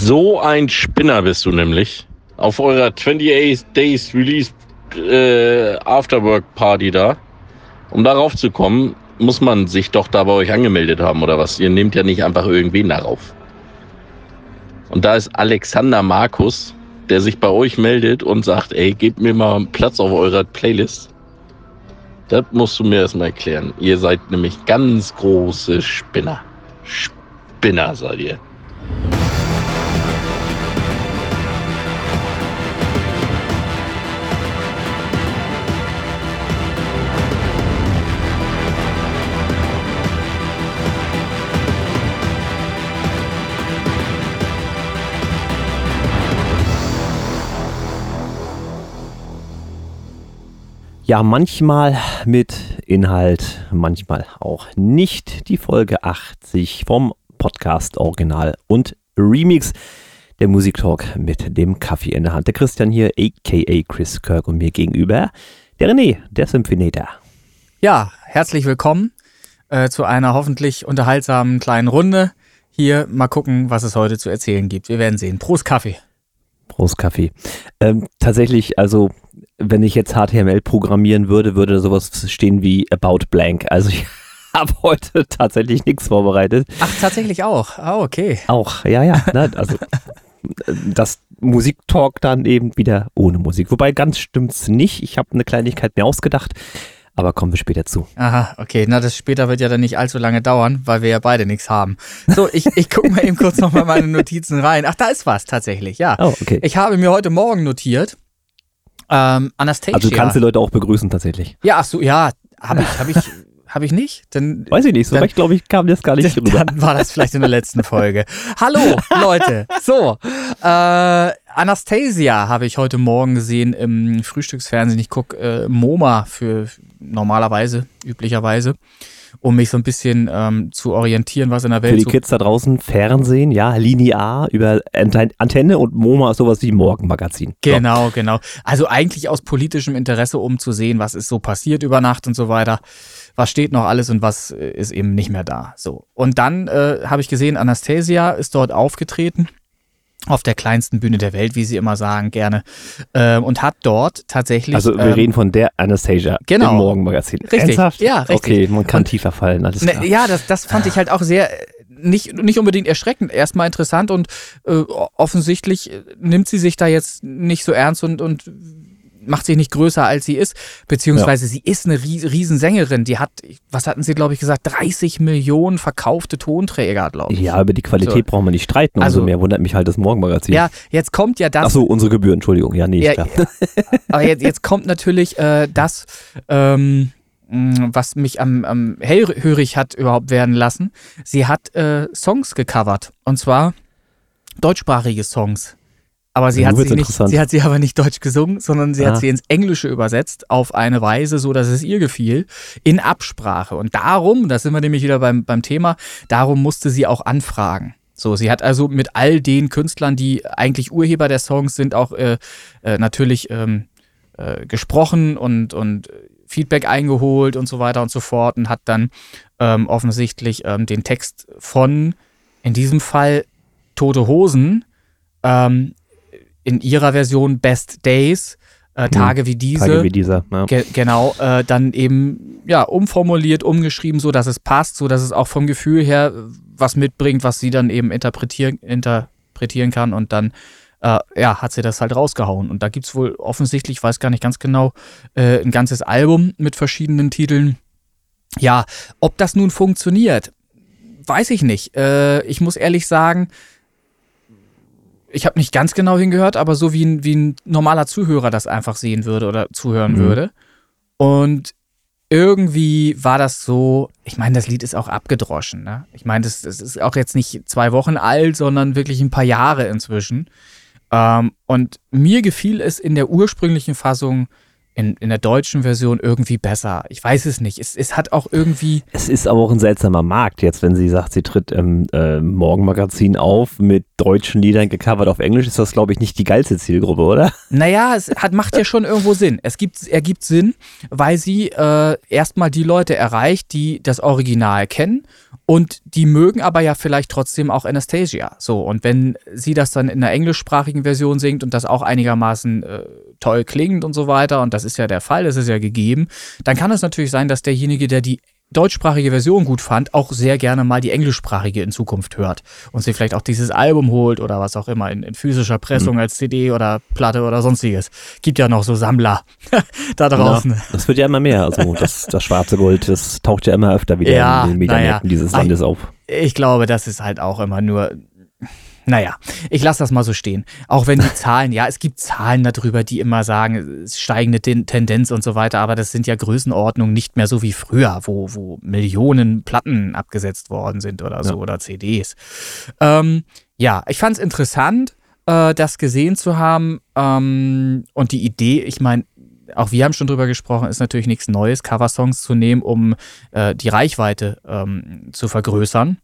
So ein Spinner bist du nämlich. Auf eurer 28 Days Release äh, Afterwork Party da. Um darauf zu kommen, muss man sich doch da bei euch angemeldet haben oder was? Ihr nehmt ja nicht einfach irgendwen darauf. Und da ist Alexander Markus, der sich bei euch meldet und sagt, ey, gebt mir mal Platz auf eurer Playlist. Das musst du mir erstmal erklären. Ihr seid nämlich ganz große Spinner. Spinner seid ihr. Ja, manchmal mit Inhalt, manchmal auch nicht. Die Folge 80 vom Podcast Original und Remix. Der Musiktalk mit dem Kaffee in der Hand. Der Christian hier, aka Chris Kirk und mir gegenüber der René, der Symphinator. Ja, herzlich willkommen äh, zu einer hoffentlich unterhaltsamen kleinen Runde. Hier mal gucken, was es heute zu erzählen gibt. Wir werden sehen. Prost Kaffee. Prost Kaffee. Ähm, tatsächlich, also wenn ich jetzt HTML programmieren würde, würde da sowas stehen wie About Blank. Also ich habe heute tatsächlich nichts vorbereitet. Ach, tatsächlich auch. Ah, okay. Auch, ja, ja. Ne? Also das Musiktalk dann eben wieder ohne Musik. Wobei ganz stimmt's nicht. Ich habe eine Kleinigkeit mir ausgedacht. Aber kommen wir später zu. Aha, okay. Na, das später wird ja dann nicht allzu lange dauern, weil wir ja beide nichts haben. So, ich, ich gucke mal eben kurz nochmal meine Notizen rein. Ach, da ist was tatsächlich, ja. Oh, okay. Ich habe mir heute Morgen notiert, ähm, Anastasia. Also du kannst die Leute auch begrüßen tatsächlich. Ja, ach so, ja, habe ich, habe ich, habe ich nicht? Dann, Weiß ich nicht, so vielleicht glaube ich, kam das gar nicht dann, rüber. Dann war das vielleicht in der letzten Folge. Hallo, Leute. So, äh, Anastasia habe ich heute Morgen gesehen im Frühstücksfernsehen. Ich gucke äh, MoMA für normalerweise, üblicherweise um mich so ein bisschen ähm, zu orientieren, was in der Welt Für die Kids da draußen Fernsehen, ja, linear über Antenne und MoMA ist sowas wie Morgenmagazin. Genau, so. genau. Also eigentlich aus politischem Interesse, um zu sehen, was ist so passiert über Nacht und so weiter. Was steht noch alles und was äh, ist eben nicht mehr da. So. Und dann äh, habe ich gesehen, Anastasia ist dort aufgetreten auf der kleinsten Bühne der Welt, wie sie immer sagen, gerne. Ähm, und hat dort tatsächlich. Also wir ähm, reden von der Anastasia genau, im Morgenmagazin. Richtig. Ernsthaft? Ja, richtig. Okay, man kann und, tiefer fallen, alles ne, klar. Ne, ja, das, das fand ich halt auch sehr nicht, nicht unbedingt erschreckend, erstmal interessant und äh, offensichtlich nimmt sie sich da jetzt nicht so ernst und, und macht sich nicht größer, als sie ist, beziehungsweise ja. sie ist eine Riesensängerin. Die hat, was hatten sie, glaube ich, gesagt, 30 Millionen verkaufte Tonträger, glaube ich. Ja, über die Qualität so. brauchen wir nicht streiten. Also, mehr wundert mich halt das Morgenmagazin. Ja, jetzt kommt ja das. Achso, unsere Gebühren, Entschuldigung. Ja, nee, ja, klar. Aber jetzt, jetzt kommt natürlich äh, das, ähm, was mich am, am hellhörig hat überhaupt werden lassen. Sie hat äh, Songs gecovert. Und zwar deutschsprachige Songs. Aber sie, hat sie, nicht, sie hat sie aber nicht deutsch gesungen, sondern sie ah. hat sie ins Englische übersetzt auf eine Weise, so dass es ihr gefiel, in Absprache. Und darum, da sind wir nämlich wieder beim, beim Thema, darum musste sie auch anfragen. So, sie hat also mit all den Künstlern, die eigentlich Urheber der Songs sind, auch äh, äh, natürlich ähm, äh, gesprochen und, und Feedback eingeholt und so weiter und so fort und hat dann ähm, offensichtlich ähm, den Text von, in diesem Fall, Tote Hosen, ähm, in ihrer Version Best Days, äh, hm. Tage wie diese. Tage wie dieser, ja. Ge genau, äh, dann eben ja umformuliert, umgeschrieben, so dass es passt, so dass es auch vom Gefühl her was mitbringt, was sie dann eben interpretieren, interpretieren kann und dann äh, ja, hat sie das halt rausgehauen. Und da gibt es wohl offensichtlich, ich weiß gar nicht ganz genau, äh, ein ganzes Album mit verschiedenen Titeln. Ja, ob das nun funktioniert, weiß ich nicht. Äh, ich muss ehrlich sagen, ich habe nicht ganz genau hingehört, aber so wie ein, wie ein normaler Zuhörer das einfach sehen würde oder zuhören mhm. würde. Und irgendwie war das so, ich meine, das Lied ist auch abgedroschen. Ne? Ich meine, das, das, ist auch jetzt nicht zwei Wochen alt, sondern wirklich ein paar Jahre inzwischen. Ähm, und mir gefiel es in der ursprünglichen Fassung in, in der deutschen Version irgendwie besser. Ich weiß es nicht. Es, es hat auch irgendwie. Es ist aber auch ein seltsamer Markt jetzt, wenn sie sagt, sie tritt im äh, Morgenmagazin auf mit deutschen Liedern gecovert auf Englisch, ist das, glaube ich, nicht die geilste Zielgruppe, oder? Naja, es hat, macht ja schon irgendwo Sinn. Es gibt, ergibt Sinn, weil sie äh, erstmal die Leute erreicht, die das Original kennen Und die mögen aber ja vielleicht trotzdem auch Anastasia. So, und wenn sie das dann in einer englischsprachigen Version singt und das auch einigermaßen äh, toll klingt und so weiter, und das ist ja der Fall, das ist ja gegeben, dann kann es natürlich sein, dass derjenige, der die deutschsprachige Version gut fand, auch sehr gerne mal die englischsprachige in Zukunft hört und sich vielleicht auch dieses Album holt oder was auch immer in, in physischer Pressung mhm. als CD oder Platte oder sonstiges. Gibt ja noch so Sammler da draußen. Ja, das wird ja immer mehr. Also das, das schwarze Gold, das taucht ja immer öfter wieder ja, in den Mediamärkten ja. dieses Landes auf. Ich glaube, das ist halt auch immer nur naja, ich lasse das mal so stehen. Auch wenn die Zahlen, ja, es gibt Zahlen darüber, die immer sagen, steigende Tendenz und so weiter, aber das sind ja Größenordnungen nicht mehr so wie früher, wo, wo Millionen Platten abgesetzt worden sind oder so ja. oder CDs. Ähm, ja, ich fand es interessant, äh, das gesehen zu haben ähm, und die Idee, ich meine, auch wir haben schon drüber gesprochen, ist natürlich nichts Neues, Coversongs zu nehmen, um äh, die Reichweite ähm, zu vergrößern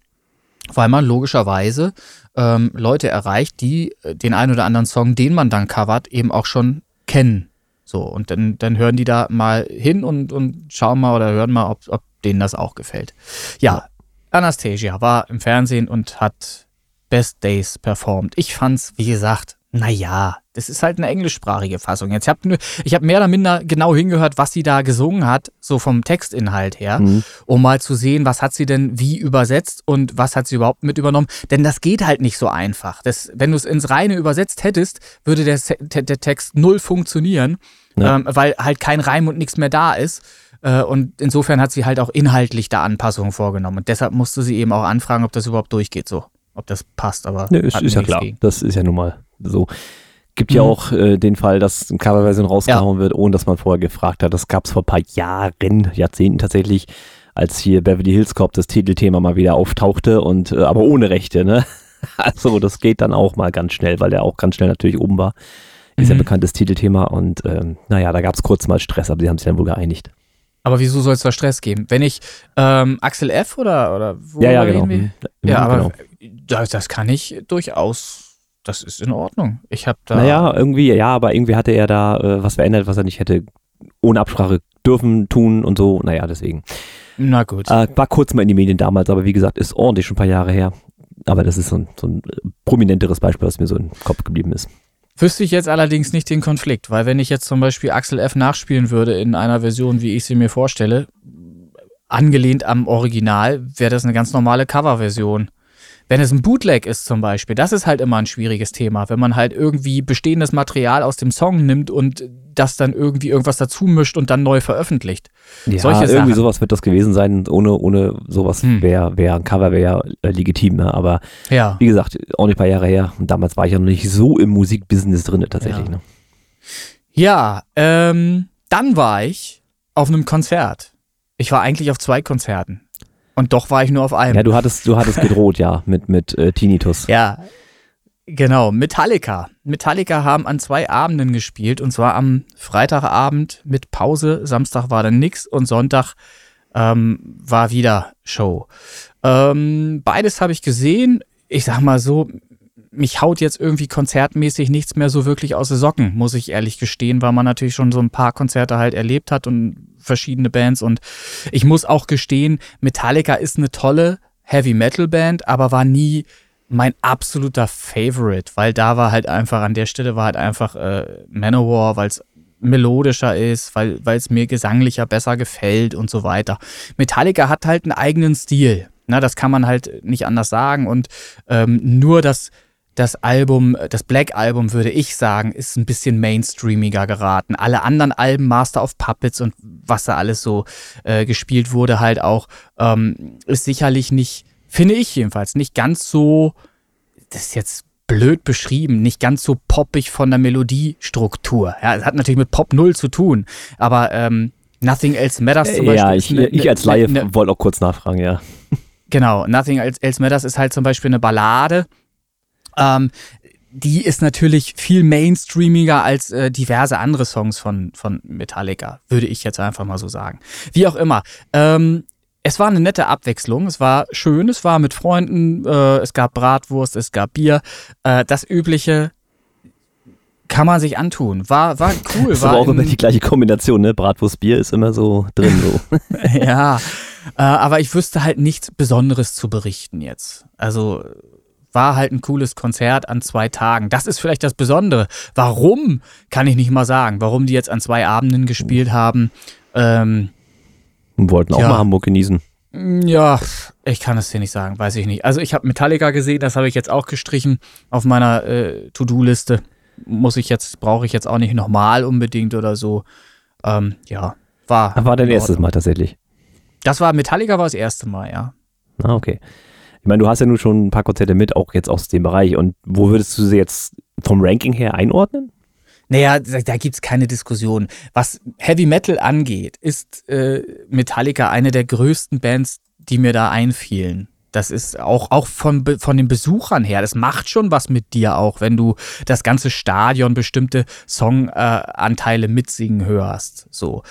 weil man logischerweise ähm, Leute erreicht, die äh, den einen oder anderen Song, den man dann covert, eben auch schon kennen. So, und dann, dann hören die da mal hin und, und schauen mal oder hören mal, ob, ob denen das auch gefällt. Ja, Anastasia war im Fernsehen und hat Best Days performt. Ich fand's, wie gesagt, naja, das ist halt eine englischsprachige Fassung. Jetzt hab, ich habe mehr oder minder genau hingehört, was sie da gesungen hat, so vom Textinhalt her, mhm. um mal zu sehen, was hat sie denn wie übersetzt und was hat sie überhaupt mit übernommen. Denn das geht halt nicht so einfach. Das, wenn du es ins Reine übersetzt hättest, würde der, der Text null funktionieren, ja. ähm, weil halt kein Reim und nichts mehr da ist. Äh, und insofern hat sie halt auch inhaltlich da Anpassungen vorgenommen. Und deshalb musste sie eben auch anfragen, ob das überhaupt durchgeht, so. Ob das passt, aber. Ne, ist, ist ja klar. Gegen. Das ist ja nun mal so. Gibt mhm. ja auch äh, den Fall, dass eine Coverversion rausgehauen ja. wird, ohne dass man vorher gefragt hat. Das gab es vor ein paar Jahren, Jahrzehnten tatsächlich, als hier Beverly Hills Cop das Titelthema mal wieder auftauchte und äh, aber ohne Rechte, ne? Also das geht dann auch mal ganz schnell, weil der auch ganz schnell natürlich oben war. Ist mhm. ja bekanntes Titelthema und ähm, naja, da gab es kurz mal Stress, aber sie haben sich dann wohl geeinigt. Aber wieso soll es da Stress geben? Wenn ich ähm, Axel F oder, oder wo Ja, ja, genau. Mhm. Ja, aber genau. das, das kann ich durchaus das ist in Ordnung. Ich habe da. Naja, irgendwie, ja, aber irgendwie hatte er da äh, was verändert, was er nicht hätte ohne Absprache dürfen, tun und so. Naja, deswegen. Na gut. Äh, war kurz mal in die Medien damals, aber wie gesagt, ist ordentlich schon ein paar Jahre her. Aber das ist so ein, so ein prominenteres Beispiel, was mir so im Kopf geblieben ist. Wüsste ich jetzt allerdings nicht den Konflikt, weil wenn ich jetzt zum Beispiel Axel F. nachspielen würde in einer Version, wie ich sie mir vorstelle, angelehnt am Original, wäre das eine ganz normale Coverversion. Wenn es ein Bootleg ist zum Beispiel, das ist halt immer ein schwieriges Thema, wenn man halt irgendwie bestehendes Material aus dem Song nimmt und das dann irgendwie irgendwas dazu mischt und dann neu veröffentlicht. Ja, Solche irgendwie Sachen. sowas wird das gewesen sein. Ohne, ohne sowas hm. wäre wär ein Cover wäre äh, legitim. Ne? Aber ja. wie gesagt, auch nicht ein paar Jahre her. Und damals war ich ja noch nicht so im Musikbusiness drin tatsächlich. Ja, ne? ja ähm, dann war ich auf einem Konzert. Ich war eigentlich auf zwei Konzerten. Und doch war ich nur auf einem. Ja, du hattest, du hattest gedroht, ja, mit, mit äh, Tinnitus. Ja, genau. Metallica. Metallica haben an zwei Abenden gespielt und zwar am Freitagabend mit Pause. Samstag war dann nix und Sonntag ähm, war wieder Show. Ähm, beides habe ich gesehen. Ich sag mal so, mich haut jetzt irgendwie konzertmäßig nichts mehr so wirklich aus den Socken, muss ich ehrlich gestehen, weil man natürlich schon so ein paar Konzerte halt erlebt hat und verschiedene Bands. Und ich muss auch gestehen, Metallica ist eine tolle Heavy Metal Band, aber war nie mein absoluter Favorite, weil da war halt einfach, an der Stelle war halt einfach äh, Manowar, weil es melodischer ist, weil es mir gesanglicher besser gefällt und so weiter. Metallica hat halt einen eigenen Stil. Na, das kann man halt nicht anders sagen. Und ähm, nur das das Album, das Black Album, würde ich sagen, ist ein bisschen mainstreamiger geraten. Alle anderen Alben, Master of Puppets und was da alles so äh, gespielt wurde, halt auch, ähm, ist sicherlich nicht, finde ich jedenfalls, nicht ganz so, das ist jetzt blöd beschrieben, nicht ganz so poppig von der Melodiestruktur. Ja, es hat natürlich mit Pop null zu tun, aber ähm, Nothing Else Matters zum Beispiel. Ja, ich, ne, ich als Laie ne, wollte auch kurz nachfragen, ja. Genau, Nothing Else Matters ist halt zum Beispiel eine Ballade, ähm, die ist natürlich viel mainstreamiger als äh, diverse andere Songs von, von Metallica, würde ich jetzt einfach mal so sagen. Wie auch immer. Ähm, es war eine nette Abwechslung, es war schön, es war mit Freunden, äh, es gab Bratwurst, es gab Bier. Äh, das übliche kann man sich antun. War, war cool. Das war aber auch immer die gleiche Kombination, ne? Bratwurst, Bier ist immer so drin. So. ja, Äh, aber ich wüsste halt nichts Besonderes zu berichten jetzt. Also war halt ein cooles Konzert an zwei Tagen. Das ist vielleicht das Besondere. Warum, kann ich nicht mal sagen. Warum die jetzt an zwei Abenden gespielt haben. Ähm, Und wollten auch Ja. mal Hamburg genießen. ja, ich kann es dir nicht sagen, weiß ich nicht. Also ich habe Metallica gesehen, das habe ich jetzt auch gestrichen auf meiner äh, To-Do-Liste. Muss ich jetzt, brauche ich jetzt auch nicht nochmal unbedingt oder so. Ähm, ja, war. War dein in erstes. Mal tatsächlich. Das war Metallica war das erste Mal, ja. Ah, okay. Ich meine, du hast ja nun schon ein paar Konzerte mit, auch jetzt aus dem Bereich. Und wo würdest du sie jetzt vom Ranking her einordnen? Naja, da, da gibt es keine Diskussion. Was Heavy Metal angeht, ist äh, Metallica eine der größten Bands, die mir da einfielen. Das ist auch, auch von, von den Besuchern her. Das macht schon was mit dir auch, wenn du das ganze Stadion bestimmte Songanteile äh, mitsingen hörst. So.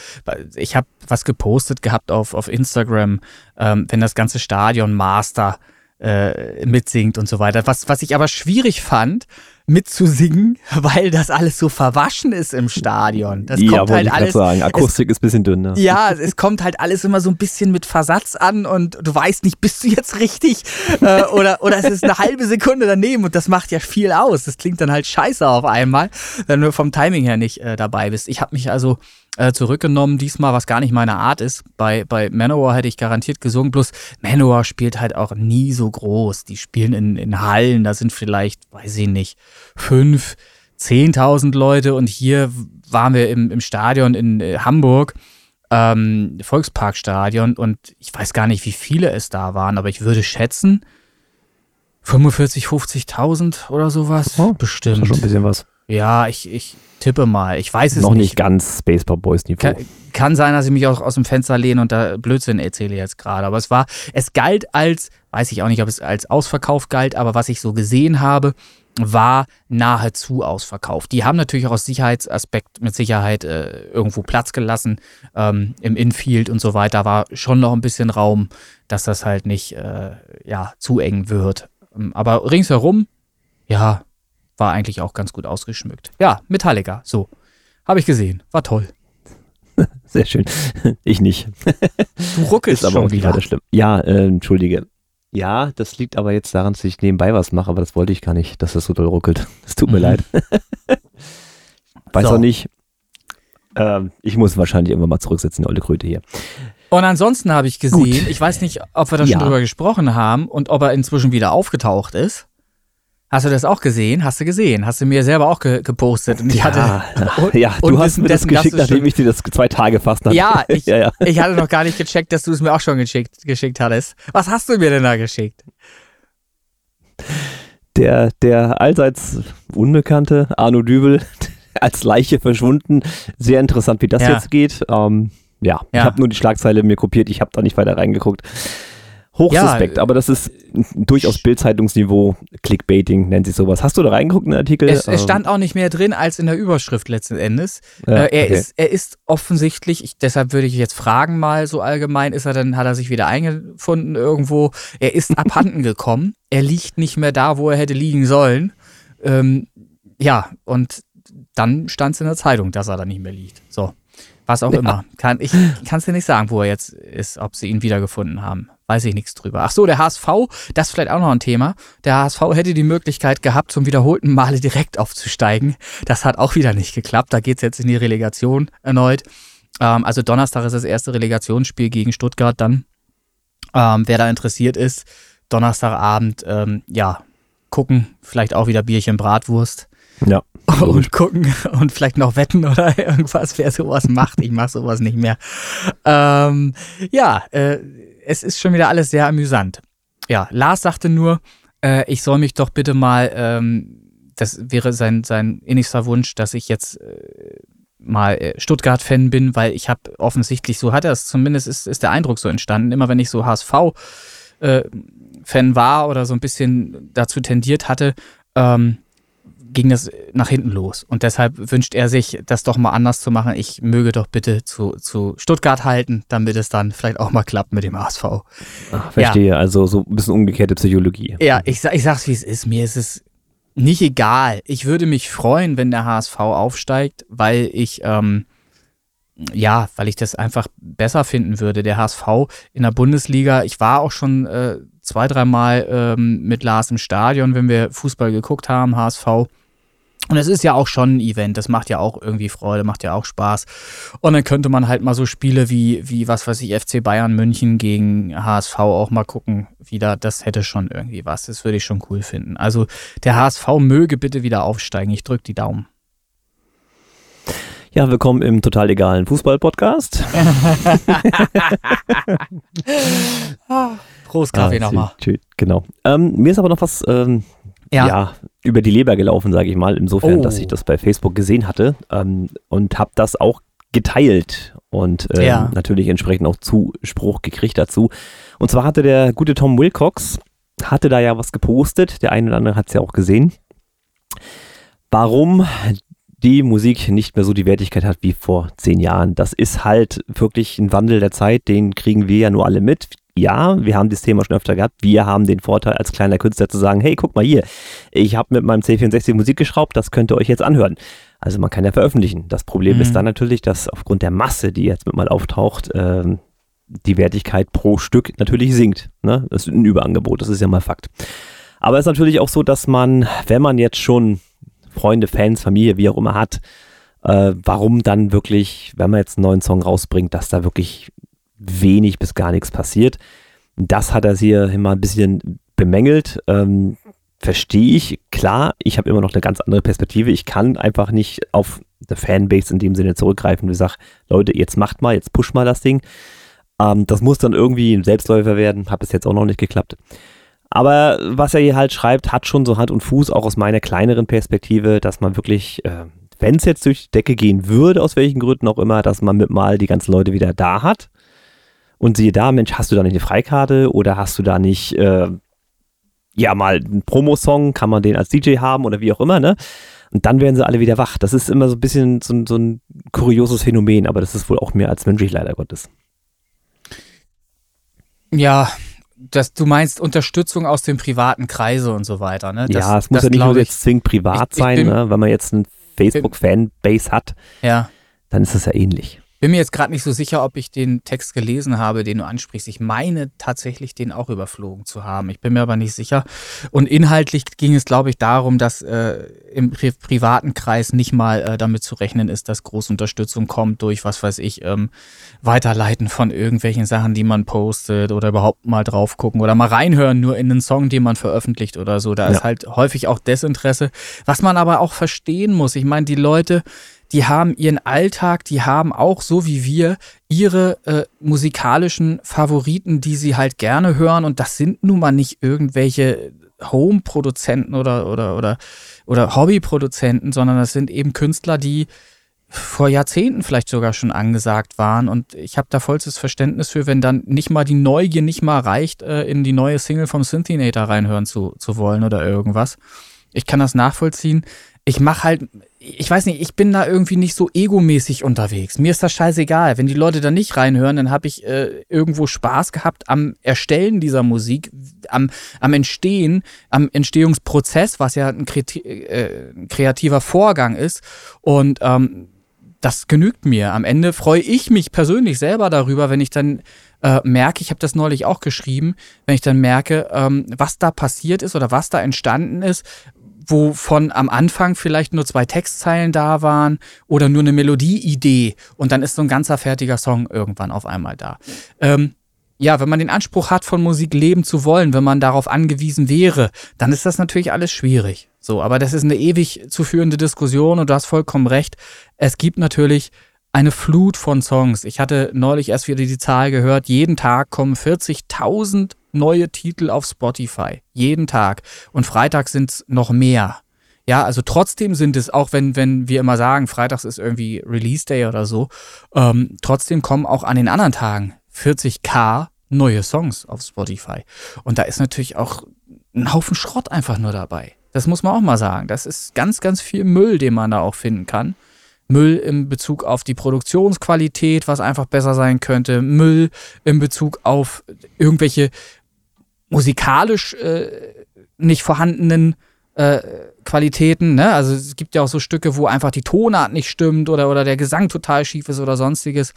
Ich habe was gepostet gehabt auf, auf Instagram, ähm, wenn das ganze Stadion Master äh, mitsingt und so weiter. Was, was ich aber schwierig fand, mitzusingen, weil das alles so verwaschen ist im Stadion. Das ja, kommt halt ich alles. sagen. Akustik ist ein bisschen dünn, ne? Ja, es kommt halt alles immer so ein bisschen mit Versatz an und du weißt nicht, bist du jetzt richtig äh, oder, oder es ist eine halbe Sekunde daneben und das macht ja viel aus. Das klingt dann halt scheiße auf einmal, wenn du vom Timing her nicht äh, dabei bist. Ich habe mich also äh, zurückgenommen diesmal, was gar nicht meine Art ist. Bei, bei Manowar hätte ich garantiert gesungen, bloß Manowar spielt halt auch nie so groß. Die spielen in, in Hallen, da sind vielleicht, weiß ich nicht, fünf, zehntausend Leute und hier waren wir im, im Stadion in äh, Hamburg ähm, Volksparkstadion und ich weiß gar nicht, wie viele es da waren, aber ich würde schätzen 45, 50.000 oder sowas. Oh, Das Bestimmt. ist schon ein bisschen was. Ja, ich, ich tippe mal. Ich weiß es Noch nicht nicht. ganz Spaceport Boys Niveau. Kann, kann sein, dass ich mich auch aus dem Fenster lehne und da Blödsinn erzähle jetzt gerade. Aber es war, es galt als, weiß ich auch nicht, ob es als Ausverkauf galt, aber was ich so gesehen habe, war nahezu ausverkauft. Die haben natürlich auch aus Sicherheitsaspekt mit Sicherheit äh, irgendwo Platz gelassen. Ähm, Im Infield und so weiter war schon noch ein bisschen Raum, dass das halt nicht äh, ja, zu eng wird. Ähm, Aber ringsherum, ja, war eigentlich auch ganz gut ausgeschmückt. Ja, Metallica, so. Habe ich gesehen. War toll. Sehr schön. Ich nicht. Du ruckelst Ist aber schon auch nicht wieder. schlimm. Ja, äh, entschuldige. Ja, das liegt aber jetzt daran, dass ich nebenbei was mache, aber das wollte ich gar nicht, dass das so doll ruckelt. Das tut mir Mhm. leid. Weiß So. auch nicht. Ähm, ich muss wahrscheinlich irgendwann mal zurücksetzen, die olle Kröte hier. Und ansonsten habe ich gesehen, Gut. ich weiß nicht, ob wir da Ja. schon drüber gesprochen haben und ob er inzwischen wieder aufgetaucht ist. Hast du das auch gesehen? Hast du gesehen? Hast du mir selber auch ge gepostet? Und ich hatte, und- ja, du hast mir das geschickt, nachdem ich dir das zwei Tage fast hatte. Ja, ich, ja, ja. ich hatte noch gar nicht gecheckt, dass du es mir auch schon geschickt, geschickt hattest. Was hast du mir denn da geschickt? Der, der allseits unbekannte Arno Dübel als Leiche verschwunden. Sehr interessant, wie das Ja. jetzt geht. Ähm, ja, ich Ja. habe nur die Schlagzeile mir kopiert, ich habe da nicht weiter reingeguckt. Hochsuspekt, Ja, aber das ist durchaus Bildzeitungsniveau, Clickbaiting nennt sich sowas. Hast du da reingeguckt in den Artikel? Es, es Ähm, stand auch nicht mehr drin als in der Überschrift letzten Endes. ja, äh, er, okay. ist, er ist offensichtlich, ich, deshalb würde ich jetzt fragen mal so allgemein, ist er dann, hat er sich wieder eingefunden irgendwo? Er ist abhanden gekommen. Er liegt nicht mehr da, wo er hätte liegen sollen. Ähm, ja, und dann stand es in der Zeitung, dass er da nicht mehr liegt. So. Was auch Ja. immer. Kann, ich kann es dir nicht sagen, wo er jetzt ist, ob sie ihn wiedergefunden haben. Weiß ich nichts drüber. Ach so, der HSV, das ist vielleicht auch noch ein Thema. Der HSV hätte die Möglichkeit gehabt, zum wiederholten Male direkt aufzusteigen. Das hat auch wieder nicht geklappt. Da geht es jetzt in die Relegation erneut. Ähm, also Donnerstag ist das erste Relegationsspiel gegen Stuttgart dann. Ähm, wer da interessiert ist, Donnerstagabend, ähm, ja, gucken, vielleicht auch wieder Bierchen Bratwurst ja. Und gucken und vielleicht noch wetten oder irgendwas, wer sowas macht. Ich mache sowas nicht mehr. Ähm, ja, äh, es ist schon wieder alles sehr amüsant. Ja, Lars sagte nur, äh, ich soll mich doch bitte mal, ähm, das wäre sein, sein innigster Wunsch, dass ich jetzt äh, mal äh, Stuttgart-Fan bin, weil ich habe offensichtlich, so hat er es, zumindest ist, ist der Eindruck so entstanden, immer wenn ich so HSV äh, war oder so ein bisschen dazu tendiert hatte, ähm, ging das nach hinten los. Und deshalb wünscht er sich, das doch mal anders zu machen. Ich möge doch bitte zu, zu Stuttgart halten, damit es dann vielleicht auch mal klappt mit dem HSV. Ach, verstehe, also so ein bisschen umgekehrte Psychologie. Ja, ich, ich sag's, wie es ist. Mir ist es nicht egal. Ich würde mich freuen, wenn der HSV aufsteigt, weil ich ähm, ja, weil ich das einfach besser finden würde. Der HSV in der Bundesliga, ich war auch schon äh, zwei, dreimal ähm, mit Lars im Stadion, wenn wir Fußball geguckt haben, HSV. Und es ist ja auch schon ein Event, das macht ja auch irgendwie Freude, macht ja auch Spaß. Und dann könnte man halt mal so Spiele wie, wie was weiß ich, FC Bayern München gegen HSV auch mal gucken, wieder. Das hätte schon irgendwie was. Das würde ich schon cool finden. Also der HSV möge bitte wieder aufsteigen. Ich drücke die Daumen. Ja, willkommen im total legalen Fußball-Podcast. Prost, Kaffee ah, nochmal. Genau. Ähm, mir ist aber noch was ähm, ja. ja. über die Leber gelaufen, sage ich mal, insofern, oh. dass ich das bei Facebook gesehen hatte ähm, und habe das auch geteilt und ähm, ja. natürlich entsprechend auch Zuspruch gekriegt dazu. Und zwar hatte der gute Tom Wilcox, hatte da ja was gepostet, der eine oder andere hat es ja auch gesehen, warum die Musik nicht mehr so die Wertigkeit hat wie vor zehn Jahren. Das ist halt wirklich ein Wandel der Zeit, den kriegen wir ja nur alle mit. Ja, wir haben das Thema schon öfter gehabt. Wir haben den Vorteil als kleiner Künstler zu sagen, hey, guck mal hier, ich habe mit meinem C64 Musik geschraubt, das könnt ihr euch jetzt anhören. Also man kann ja veröffentlichen. Das Problem mhm. ist dann natürlich, dass aufgrund der Masse, die jetzt mit mal auftaucht, äh, die Wertigkeit pro Stück natürlich sinkt. Ne? Das ist ein Überangebot, das ist ja mal Fakt. Aber es ist natürlich auch so, dass man, wenn man jetzt schon Freunde, Fans, Familie, wie auch immer hat, äh, warum dann wirklich, wenn man jetzt einen neuen Song rausbringt, dass da wirklich wenig bis gar nichts passiert. Das hat er hier immer ein bisschen bemängelt. Ähm, Verstehe ich. Klar, ich habe immer noch eine ganz andere Perspektive. Ich kann einfach nicht auf der Fanbase in dem Sinne zurückgreifen und sage, Leute, jetzt macht mal, jetzt push mal das Ding. Ähm, das muss dann irgendwie ein Selbstläufer werden. Hat bis jetzt auch noch nicht geklappt. Aber was er hier halt schreibt, hat schon so Hand und Fuß, auch aus meiner kleineren Perspektive, dass man wirklich, äh, wenn es jetzt durch die Decke gehen würde, aus welchen Gründen auch immer, dass man mit mal die ganzen Leute wieder da hat. Und siehe da, Mensch, hast du da nicht eine Freikarte oder hast du da nicht, äh, ja, mal einen Promosong, kann man den als DJ haben oder wie auch immer, ne? Und dann werden sie alle wieder wach. Das ist immer so ein bisschen so, so ein kurioses Phänomen, aber das ist wohl auch mehr als menschlich, leider Gottes. Ja, das, du meinst Unterstützung aus dem privaten Kreise und so weiter, ne? Das, ja, es muss ja nicht nur jetzt zwingend privat ich, ich sein, bin, ne? wenn man jetzt einen Facebook-Fanbase hat, ja. dann ist es ja ähnlich bin mir jetzt gerade nicht so sicher, ob ich den Text gelesen habe, den du ansprichst. Ich meine tatsächlich, den auch überflogen zu haben. Ich bin mir aber nicht sicher. Und inhaltlich ging es, glaube ich, darum, dass äh, im pri privaten Kreis nicht mal äh, damit zu rechnen ist, dass große Unterstützung kommt durch, was weiß ich, ähm, Weiterleiten von irgendwelchen Sachen, die man postet oder überhaupt mal drauf gucken oder mal reinhören, nur in einen Song, den man veröffentlicht oder so. Da ja. ist halt häufig auch Desinteresse. Was man aber auch verstehen muss. Ich meine, die Leute, die haben ihren Alltag, die haben auch so wie wir ihre äh, musikalischen Favoriten, die sie halt gerne hören. Und das sind nun mal nicht irgendwelche Home-Produzenten oder, oder, oder, oder Hobby-Produzenten, sondern das sind eben Künstler, die vor Jahrzehnten vielleicht sogar schon angesagt waren. Und ich habe da vollstes Verständnis für, wenn dann nicht mal die Neugier nicht mal reicht, äh, in die neue Single vom Synthinator reinhören zu, zu wollen oder irgendwas. Ich kann das nachvollziehen ich mache halt, ich weiß nicht, ich bin da irgendwie nicht so egomäßig unterwegs. Mir ist das scheißegal. Wenn die Leute da nicht reinhören, dann habe ich äh, irgendwo Spaß gehabt am Erstellen dieser Musik, am, am Entstehen, am Entstehungsprozess, was ja ein, äh, kreativer Vorgang ist. Und ähm, das genügt mir. Am Ende freue ich mich persönlich selber darüber, wenn ich dann äh, merke, ich habe das neulich auch geschrieben, wenn ich dann merke, ähm, was da passiert ist oder was da entstanden ist, wovon am Anfang vielleicht nur zwei Textzeilen da waren oder nur eine Melodieidee und dann ist so ein ganzer fertiger Song irgendwann auf einmal da. Ähm, ja, wenn man den Anspruch hat, von Musik leben zu wollen, wenn man darauf angewiesen wäre, dann ist das natürlich alles schwierig. So, aber das ist eine ewig zu führende Diskussion und du hast vollkommen recht. Es gibt natürlich eine Flut von Songs. Ich hatte neulich erst wieder die Zahl gehört, jeden Tag kommen 40.000 neue Titel auf Spotify. Jeden Tag. Und Freitag sind es noch mehr. Ja, also trotzdem sind es, auch wenn, wenn wir immer sagen, Freitags ist irgendwie Release Day oder so, ähm, trotzdem kommen auch an den anderen Tagen 40k neue Songs auf Spotify. Und da ist natürlich auch ein Haufen Schrott einfach nur dabei. Das muss man auch mal sagen. Das ist ganz, ganz viel Müll, den man da auch finden kann. Müll in Bezug auf die Produktionsqualität, was einfach besser sein könnte. Müll in Bezug auf irgendwelche musikalisch äh, nicht vorhandenen äh, Qualitäten, ne? Also es gibt ja auch so Stücke, wo einfach die Tonart nicht stimmt oder, oder der Gesang total schief ist oder sonstiges.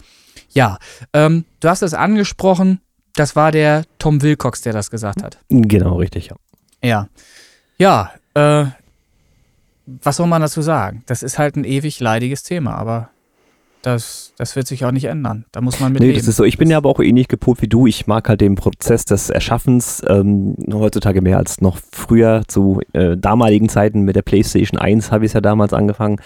Ja, ähm, du hast es angesprochen, das war der Tom Wilcox, der das gesagt hat. Genau, richtig, ja. Ja. Ja, äh, was soll man dazu sagen? Das ist halt ein ewig leidiges Thema, aber das, das wird sich auch nicht ändern. Da muss man mit Nee, leben. das ist so. Ich bin ja aber auch ähnlich gepolt wie du. Ich mag halt den Prozess des Erschaffens ähm, heutzutage mehr als noch früher. Zu äh, damaligen Zeiten mit der PlayStation 1 habe ich es ja damals angefangen.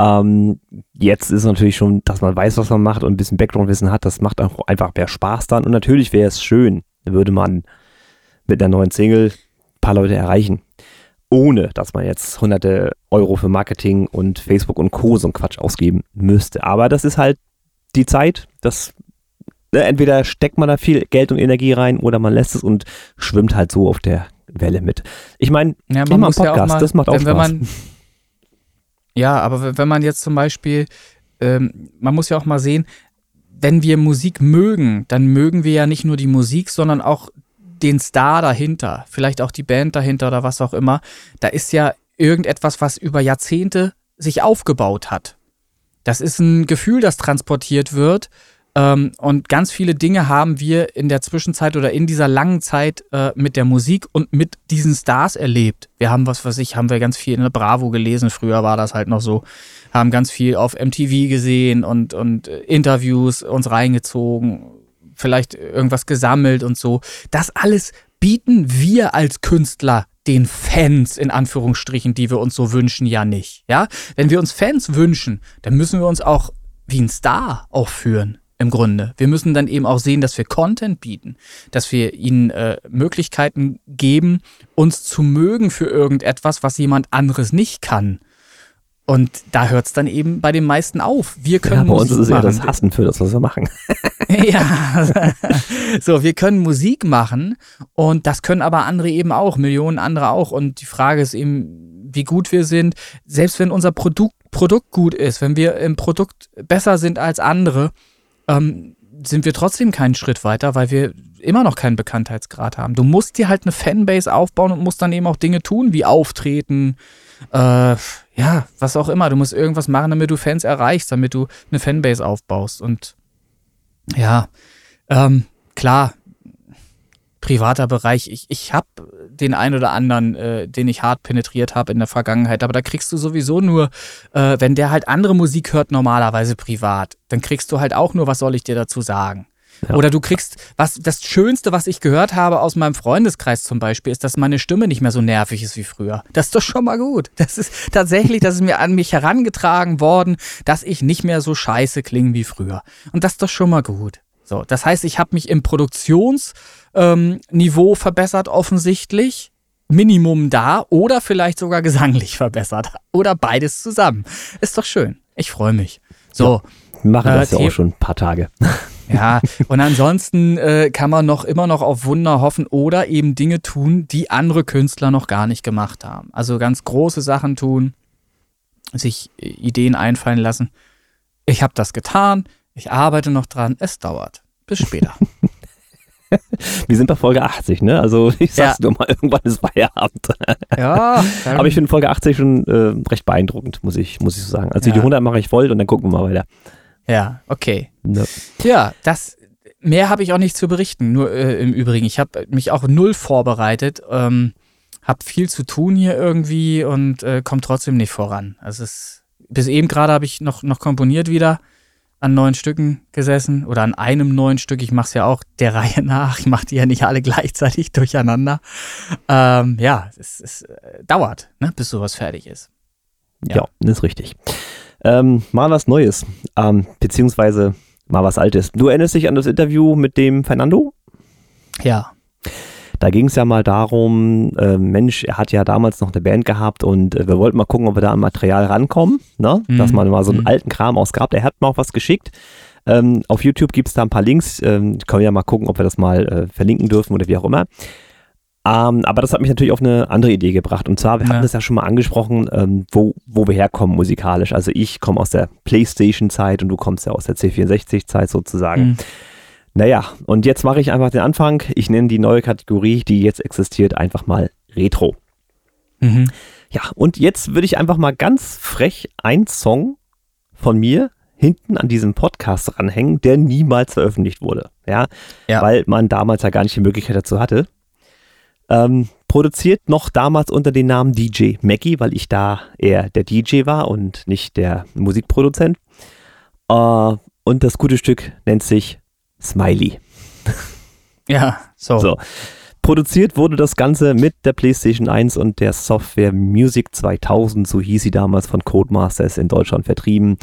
Ähm, jetzt ist es natürlich schon, dass man weiß, was man macht und ein bisschen Background-Wissen hat. Das macht auch einfach mehr Spaß dann. Und natürlich wäre es schön, würde man mit einer neuen Single ein paar Leute erreichen. Ohne, dass man jetzt hunderte Euro für Marketing und Facebook und Co. so einen Quatsch ausgeben müsste. Aber das ist halt die Zeit, das ne, entweder steckt man da viel Geld und Energie rein oder man lässt es und schwimmt halt so auf der Welle mit. Ich meine, ja, mach einen Podcast, das macht auch wenn, wenn Spaß. man, Ja, aber wenn- wenn man jetzt zum Beispiel, ähm, man muss ja auch mal sehen, wenn wir Musik mögen, dann mögen wir ja nicht nur die Musik, sondern auch den Star dahinter, vielleicht auch die Band dahinter oder was auch immer. Da ist ja irgendetwas, was über Jahrzehnte sich aufgebaut hat. Das ist ein Gefühl, das transportiert wird. Ähm, und ganz viele Dinge haben wir in der Zwischenzeit oder in dieser langen Zeit äh, mit der Musik und mit diesen Stars erlebt. Wir haben, was weiß ich, haben wir ganz viel in der Bravo gelesen. Früher war das halt noch so. Haben ganz viel auf MTV gesehen und, und äh, Interviews uns reingezogen. Vielleicht irgendwas gesammelt und so. Das alles bieten wir als Künstler den Fans in Anführungsstrichen, die wir uns so wünschen, ja nicht. Ja, wenn wir uns Fans wünschen, dann müssen wir uns auch wie ein Star aufführen. Im Grunde. Wir müssen dann eben auch sehen, dass wir Content bieten, dass wir ihnen äh, Möglichkeiten geben, uns zu mögen für irgendetwas, was jemand anderes nicht kann. Und da hört es dann eben bei den meisten auf. Wir können Ja, bei uns Musik ist es eher machen. das Hassen für das, was wir machen. Ja, so, wir können Musik machen und das können aber andere eben auch, Millionen andere auch. Und die Frage ist eben, wie gut wir sind. Selbst wenn unser Produkt, Produkt gut ist, wenn wir im Produkt besser sind als andere, ähm, sind wir trotzdem keinen Schritt weiter, weil wir immer noch keinen Bekanntheitsgrad haben. Du musst dir halt eine Fanbase aufbauen und musst dann eben auch Dinge tun, wie auftreten, äh, ja, was auch immer. Du musst irgendwas machen, damit du Fans erreichst, damit du eine Fanbase aufbaust. Und ja, ähm, klar, privater Bereich. Ich, ich habe den ein oder anderen, äh, den ich hart penetriert habe in der Vergangenheit, aber da kriegst du sowieso nur, äh, wenn der halt andere Musik hört, normalerweise privat, dann kriegst du halt auch nur, was soll ich dir dazu sagen? Ja. Oder du kriegst, was das Schönste, was ich gehört habe aus meinem Freundeskreis zum Beispiel, ist, dass meine Stimme nicht mehr so nervig ist wie früher. Das ist doch schon mal gut. Das ist tatsächlich, das ist mir an mich herangetragen worden, dass ich nicht mehr so scheiße klinge wie früher. Und das ist doch schon mal gut. So, das heißt, ich habe mich im Produktionsniveau ähm, Niveau verbessert offensichtlich. Minimum da oder vielleicht sogar gesanglich verbessert. Oder beides zusammen. Ist doch schön. Ich freue mich. So, Wir machen Äh, das ja The- auch schon ein paar Tage. ja, und ansonsten äh, kann man noch immer noch auf Wunder hoffen oder eben Dinge tun, die andere Künstler noch gar nicht gemacht haben. Also ganz große Sachen tun, sich äh, Ideen einfallen lassen. Ich habe das getan, ich arbeite noch dran, es dauert. Bis später. Wir sind bei Folge 80, ne? Also ich sag's Ja. nur mal, irgendwann ist Feierabend. ja, Aber ich finde Folge 80 schon äh, recht beeindruckend, muss ich, muss ich so sagen. Also Ja. die 100 mache ich voll und dann gucken wir mal weiter. Ja, okay. Ne? Ja, das mehr habe ich auch nicht zu berichten. Nur äh, im Übrigen, ich habe mich auch null vorbereitet, ähm, habe viel zu tun hier irgendwie und äh, komme trotzdem nicht voran. Also es bis eben gerade habe ich noch noch komponiert wieder an neuen Stücken gesessen oder an einem neuen Stück. Ich mache es ja auch der Reihe nach. Ich mache die ja nicht alle gleichzeitig durcheinander. Ähm, ja, es, es äh, dauert, ne, bis sowas fertig ist. Ja, Ja. das ist richtig. Ähm, mal was Neues, ähm, beziehungsweise mal was Altes. Du erinnerst dich an das Interview mit dem Fernando? Ja, Da ging es ja mal darum, äh, Mensch, er hat ja damals noch eine Band gehabt und äh, wir wollten mal gucken, ob wir da an Material rankommen, ne? Mhm. dass man mal so einen Mhm. alten Kram ausgrabt. Er hat mir auch was geschickt. Ähm, auf YouTube gibt es da ein paar Links. Ähm, können wir ja mal gucken, ob wir das mal äh, verlinken dürfen oder wie auch immer. Ähm, aber das hat mich natürlich auf eine andere Idee gebracht. Und zwar, wir Ja. hatten das ja schon mal angesprochen, ähm, wo, wo wir herkommen musikalisch. Also ich komme aus der Playstation-Zeit und du kommst ja aus der C64-Zeit sozusagen. Mhm. Naja, und jetzt mache ich einfach den Anfang. Ich nenne die neue Kategorie, die jetzt existiert, einfach mal Retro. Mhm. Ja, und jetzt würde ich einfach mal ganz frech einen Song von mir hinten an diesem Podcast ranhängen, der niemals veröffentlicht wurde. Ja, ja. weil man damals ja gar nicht die Möglichkeit dazu hatte. Ähm, produziert noch damals unter dem Namen DJ Mackie, weil ich da eher der DJ war und nicht der Musikproduzent. Äh, und das gute Stück nennt sich Smiley. Ja, so. so. Produziert wurde das Ganze mit der PlayStation 1 und der Software Music 2000, so hieß sie damals von Codemasters in Deutschland vertrieben.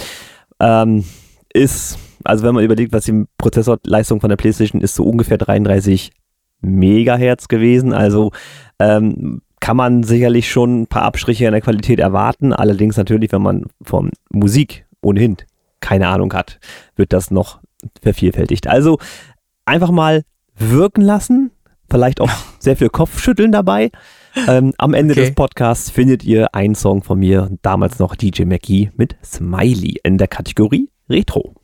Ähm, ist, also wenn man überlegt, was die Prozessorleistung von der PlayStation ist, so ungefähr 33 Megahertz gewesen. Also ähm, kann man sicherlich schon ein paar Abstriche in der Qualität erwarten. Allerdings natürlich, wenn man von Musik ohnehin keine Ahnung hat, wird das noch vervielfältigt. Also einfach mal wirken lassen, vielleicht auch sehr viel Kopfschütteln dabei. Ähm, am Ende okay. des Podcasts findet ihr einen Song von mir, damals noch DJ McGee mit Smiley in der Kategorie Retro.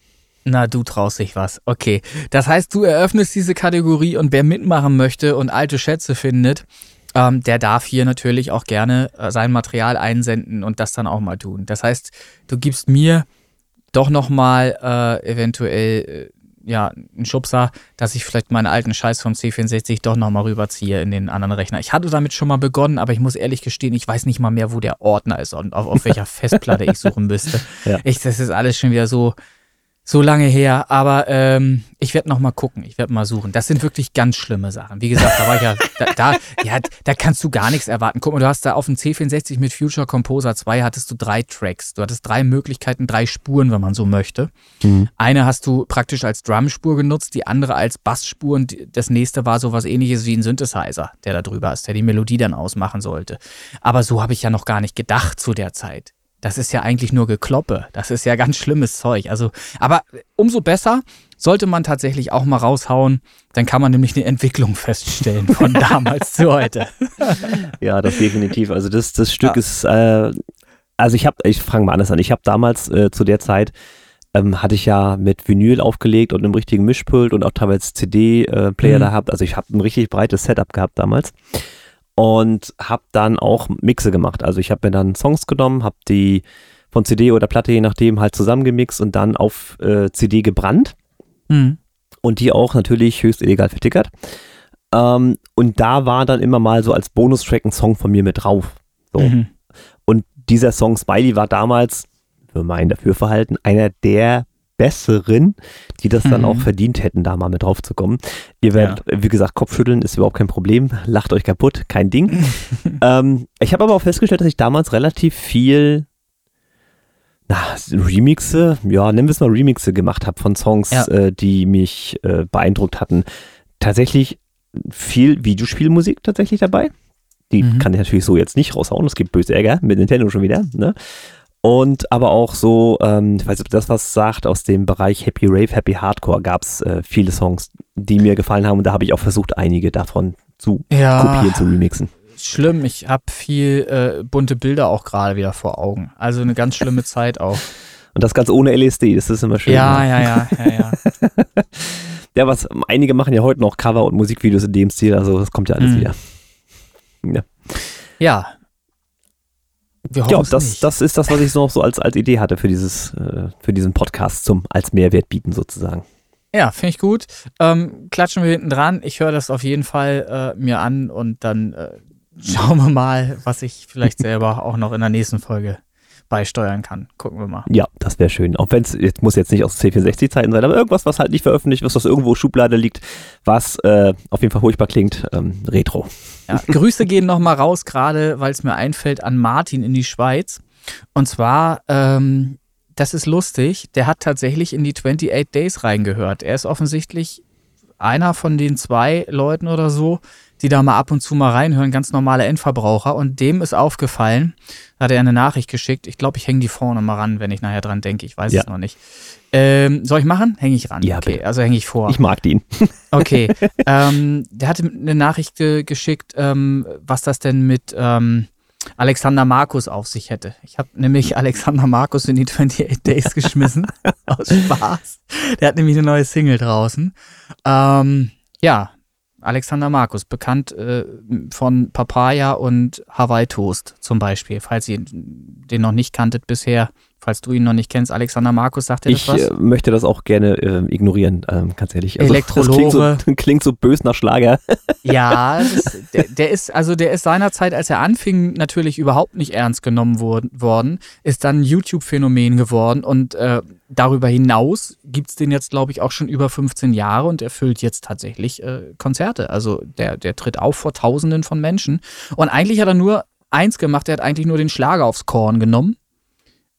Na, du traust dich was. Okay. Das heißt, du eröffnest diese Kategorie und wer mitmachen möchte und alte Schätze findet, ähm, der darf hier natürlich auch gerne äh, sein Material einsenden und das dann auch mal tun. Das heißt, du gibst mir doch nochmal äh, eventuell äh, ja, einen Schubser, dass ich vielleicht meinen alten Scheiß vom C64 doch nochmal rüberziehe in den anderen Rechner. Ich hatte damit schon mal begonnen, aber ich muss ehrlich gestehen, ich weiß nicht mal mehr, wo der Ordner ist und auf, auf welcher Festplatte ich suchen müsste. Ja. Ich, das ist alles schon wieder so, so lange her, aber ähm, ich werde noch mal gucken, ich werde mal suchen. Das sind wirklich ganz schlimme Sachen. Wie gesagt, da war ich ja, da, da, ja, da kannst du gar nichts erwarten. Guck mal, du hast da auf dem C64 mit Future Composer 2 hattest du drei Tracks. Du hattest drei Möglichkeiten, drei Spuren, wenn man so möchte. Mhm. Eine hast du praktisch als Drumspur genutzt, die andere als Bassspur und das nächste war sowas ähnliches wie ein Synthesizer, der da drüber ist, der die Melodie dann ausmachen sollte. Aber so habe ich ja noch gar nicht gedacht zu der Zeit das ist ja eigentlich nur Gekloppe. Das ist ja ganz schlimmes Zeug. Also, aber umso besser sollte man tatsächlich auch mal raushauen. Dann kann man nämlich eine Entwicklung feststellen von damals zu heute. Ja, das definitiv. Also das, das Stück ja. ist, äh, also ich habe, ich fange mal anders an. Ich habe damals äh, zu der Zeit ähm, hatte ich ja mit Vinyl aufgelegt und einem richtigen Mischpult und auch teilweise CD-Player äh, mhm. da gehabt. Also ich habe ein richtig breites Setup gehabt damals und habe dann auch Mixe gemacht. Also ich habe mir dann Songs genommen, habe die von CD oder Platte, je nachdem, halt zusammengemixt und dann auf äh, CD gebrannt. Mhm. Und die auch natürlich höchst illegal vertickert. Ähm, und da war dann immer mal so als Bonustrack ein Song von mir mit drauf. So. Mhm. Und dieser Song Smiley war damals, für mein Dafürverhalten, einer der besseren, die das dann auch mhm. verdient hätten, da mal mit drauf zu kommen. Ihr werdet, ja. wie gesagt, Kopfschütteln ist überhaupt kein Problem. Lacht euch kaputt, kein Ding. ähm, ich habe aber auch festgestellt, dass ich damals relativ viel na, Remixe, ja, nennen wir es mal Remixe gemacht habe von Songs, ja. äh, die mich äh, beeindruckt hatten. Tatsächlich viel Videospielmusik tatsächlich dabei. Die mhm. kann ich natürlich so jetzt nicht raushauen. Es gibt böse Ärger mit Nintendo schon wieder. Ne? Und aber auch so, ähm, ich weiß nicht, ob das was sagt, aus dem Bereich Happy Rave, Happy Hardcore gab es äh, viele Songs, die mir gefallen haben und da habe ich auch versucht, einige davon zu ja, kopieren, zu remixen. Schlimm, ich habe viel äh, bunte Bilder auch gerade wieder vor Augen. Also eine ganz schlimme Zeit auch. Und das ganz ohne LSD, das ist immer schön. Ja, ne? ja, ja, ja, ja. ja, was einige machen ja heute noch Cover und Musikvideos in dem Stil, also das kommt ja alles mhm. wieder. Ja. ja, ja, das, das ist das, was ich noch so als, als Idee hatte für, dieses, äh, für diesen Podcast zum als Mehrwert bieten sozusagen. Ja, finde ich gut. Ähm, klatschen wir hinten dran. Ich höre das auf jeden Fall äh, mir an und dann äh, schauen wir mal, was ich vielleicht selber auch noch in der nächsten Folge beisteuern kann. Gucken wir mal. Ja, das wäre schön. Auch wenn es, jetzt muss jetzt nicht aus C64-Zeiten sein, aber irgendwas, was halt nicht veröffentlicht ist, was irgendwo Schublade liegt, was äh, auf jeden Fall furchtbar klingt, ähm, Retro. Ja, Grüße gehen nochmal raus, gerade weil es mir einfällt, an Martin in die Schweiz. Und zwar, ähm, das ist lustig, der hat tatsächlich in die 28 Days reingehört. Er ist offensichtlich einer von den zwei Leuten oder so, die da mal ab und zu mal reinhören, ganz normale Endverbraucher. Und dem ist aufgefallen, hat er eine Nachricht geschickt. Ich glaube, ich hänge die vorne mal ran, wenn ich nachher dran denke. Ich weiß ja. es noch nicht. Ähm, soll ich machen? Hänge ich ran. Ja, okay, bitte. also hänge ich vor. Ich mag den. okay. Ähm, der hatte eine Nachricht ge geschickt, ähm, was das denn mit ähm, Alexander Markus auf sich hätte. Ich habe nämlich Alexander Markus in die 28 Days geschmissen. aus Spaß. Der hat nämlich eine neue Single draußen. Ähm, ja, Alexander Markus, bekannt äh, von Papaya und Hawaii Toast zum Beispiel, falls ihr den noch nicht kanntet bisher. Falls du ihn noch nicht kennst, Alexander Markus, sagt dir das ich was? äh, möchte das auch gerne äh, ignorieren, ähm, ganz ehrlich. Also, Elektrolore. Klingt so, klingt so bös nach Schlager. Ja, das, der, der ist, also der ist seinerzeit, als er anfing, natürlich überhaupt nicht ernst genommen wor- worden, ist dann ein YouTube-Phänomen geworden und äh, darüber hinaus gibt's den jetzt, glaube ich, auch schon über 15 Jahre und erfüllt jetzt tatsächlich äh, Konzerte. Also der, der tritt auf vor Tausenden von Menschen. Und eigentlich hat er nur eins gemacht, er hat eigentlich nur den Schlager aufs Korn genommen.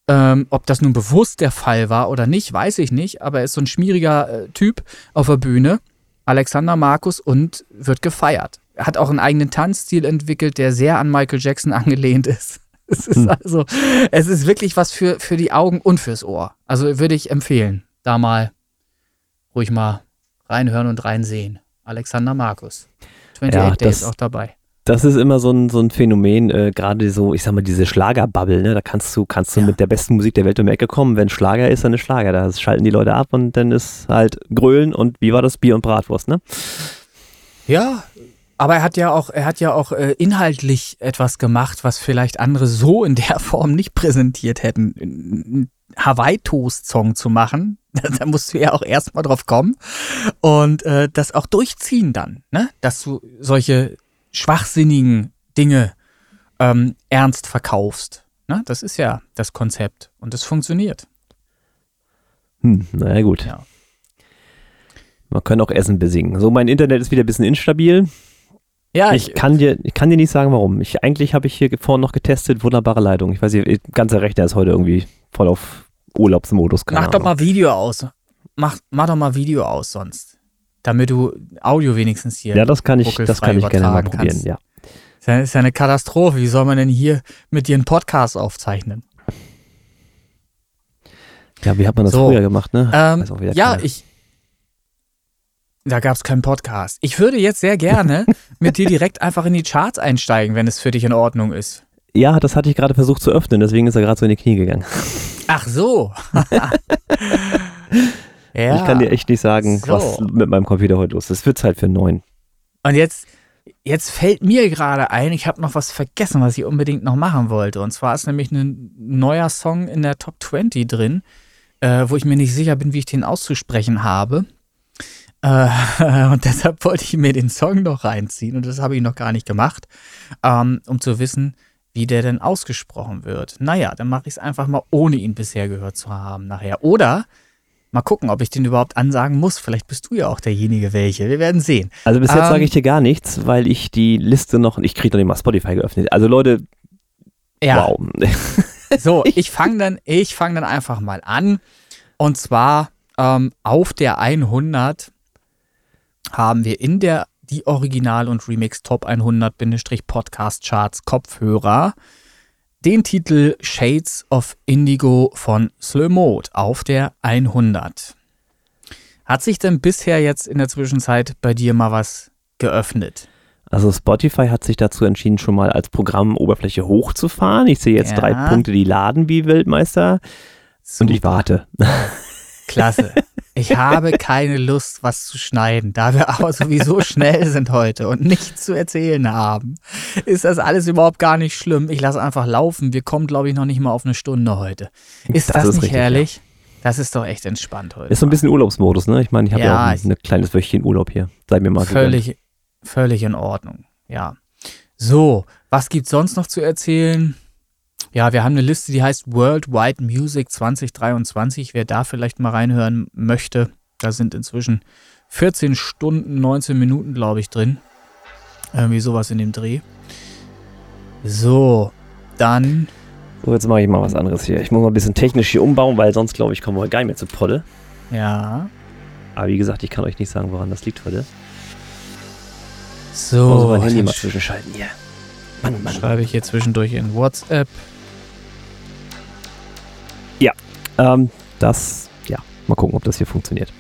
Ähm, ob das nun bewusst der Fall war oder nicht, weiß ich nicht, aber er ist so ein schmieriger äh, Typ auf der Bühne. Alexander Markus und wird gefeiert. Er hat auch einen eigenen Tanzstil entwickelt, der sehr an Michael Jackson angelehnt ist. Es ist Hm. also, es ist wirklich was für, für die Augen und fürs Ohr. Also würde ich empfehlen, da mal ruhig mal reinhören und reinsehen. Alexander Markus. 28 Ja, Days das- auch dabei. Das ist immer so ein, so ein Phänomen, äh, gerade so, ich sag mal, diese Schlagerbubble, ne? Da kannst du, kannst du Ja. mit der besten Musik der Welt um die Ecke kommen. Wenn Schlager ist, dann ist Schlager. Da schalten die Leute ab und dann ist halt Grölen und wie war das? Bier und Bratwurst, ne? Ja, aber er hat ja auch, er hat ja auch äh, inhaltlich etwas gemacht, was vielleicht andere so in der Form nicht präsentiert hätten. Einen Hawaii-Toast-Song zu machen, da, da musst du ja auch erstmal drauf kommen und äh, das auch durchziehen dann, ne? Dass du solche schwachsinnigen Dinge ähm, ernst verkaufst. Ne? Das ist ja das Konzept und es funktioniert. Hm, naja, gut. Ja. Man kann auch Essen besingen. So, mein Internet ist wieder ein bisschen instabil. Ja, Ich kann dir, ich kann dir nicht sagen, warum. Ich, eigentlich habe ich hier vorhin noch getestet, wunderbare Leitung. Ich weiß nicht, ganzer Rechner ist heute irgendwie voll auf Urlaubsmodus. Mach doch Ahnung. mal Video aus. Mach, mach doch mal Video aus sonst. Damit du Audio wenigstens hier. Ja, das kann ich, das kann ich gerne mal probieren, kannst. ja. Ist ja, ist ja eine Katastrophe. Wie soll man denn hier mit dir einen Podcast aufzeichnen? Ja, wie hat man das So. früher gemacht, ne? Ähm, auch ja, keiner. ich. Da gab es keinen Podcast. Ich würde jetzt sehr gerne mit dir direkt einfach in die Charts einsteigen, wenn es für dich in Ordnung ist. ja, das hatte ich gerade versucht zu öffnen, deswegen ist er gerade so in die Knie gegangen. Ach so. ja. Ich kann dir echt nicht sagen, So. was mit meinem Computer heute los ist. Es wird Zeit für neun. Und jetzt, jetzt fällt mir gerade ein, ich habe noch was vergessen, was ich unbedingt noch machen wollte. Und zwar ist nämlich ein neuer Song in der Top 20 drin, äh, wo ich mir nicht sicher bin, wie ich den auszusprechen habe. Äh, und deshalb wollte ich mir den Song noch reinziehen und das habe ich noch gar nicht gemacht, ähm, um zu wissen, wie der denn ausgesprochen wird. Naja, dann mache ich es einfach mal, ohne ihn bisher gehört zu haben nachher. Oder mal gucken, ob ich den überhaupt ansagen muss. Vielleicht bist du ja auch derjenige, welche. Wir werden sehen. Also bis jetzt Ähm, sage ich dir gar nichts, weil ich die Liste noch, ich kriege noch nicht mal Spotify geöffnet. Also Leute, Ja, wow. so, ich fange dann, ich fang dann einfach mal an. Und zwar ähm, auf der 100 haben wir in der die Original- und Remix Top 100-Podcast Charts Kopfhörer den Titel Shades of Indigo von Slow Mode auf der 100. Hat sich denn bisher jetzt in der Zwischenzeit bei dir mal was geöffnet? Also Spotify hat sich dazu entschieden, schon mal als Programmoberfläche hochzufahren. Ich sehe jetzt Ja. drei Punkte, die laden wie Weltmeister. Und ich Super. warte. Klasse. Ich habe keine Lust, was zu schneiden. Da wir aber sowieso schnell sind heute und nichts zu erzählen haben, ist das alles überhaupt gar nicht schlimm. Ich lasse einfach laufen. Wir kommen, glaube ich, noch nicht mal auf eine Stunde heute. Ist das, Das ist nicht richtig, herrlich? Das ist doch echt entspannt heute. Ist so ein bisschen Urlaubsmodus, ne? Ich meine, ich habe ja, Ja, auch ein, ein kleines Wöchchen Urlaub hier. Sei mir mal gegönnt. völlig, völlig in Ordnung. Ja. So, was gibt's sonst noch zu erzählen? Ja, wir haben eine Liste, die heißt Worldwide Music 2023. Wer da vielleicht mal reinhören möchte, da sind inzwischen 14 Stunden, 19 Minuten, glaube ich, drin. Irgendwie sowas in dem Dreh. So, dann, So, jetzt mache ich mal was anderes hier. Ich muss mal ein bisschen technisch hier umbauen, weil sonst, glaube ich, kommen wir gar nicht mehr zu Polle. ja. Aber wie gesagt, ich kann euch nicht sagen, woran das liegt heute. So, Ich muss mein Handy mal zwischenschalten hier. Mann, Mann. schreibe ich hier zwischendurch in WhatsApp. Ähm, das, ja, mal gucken, ob das hier funktioniert.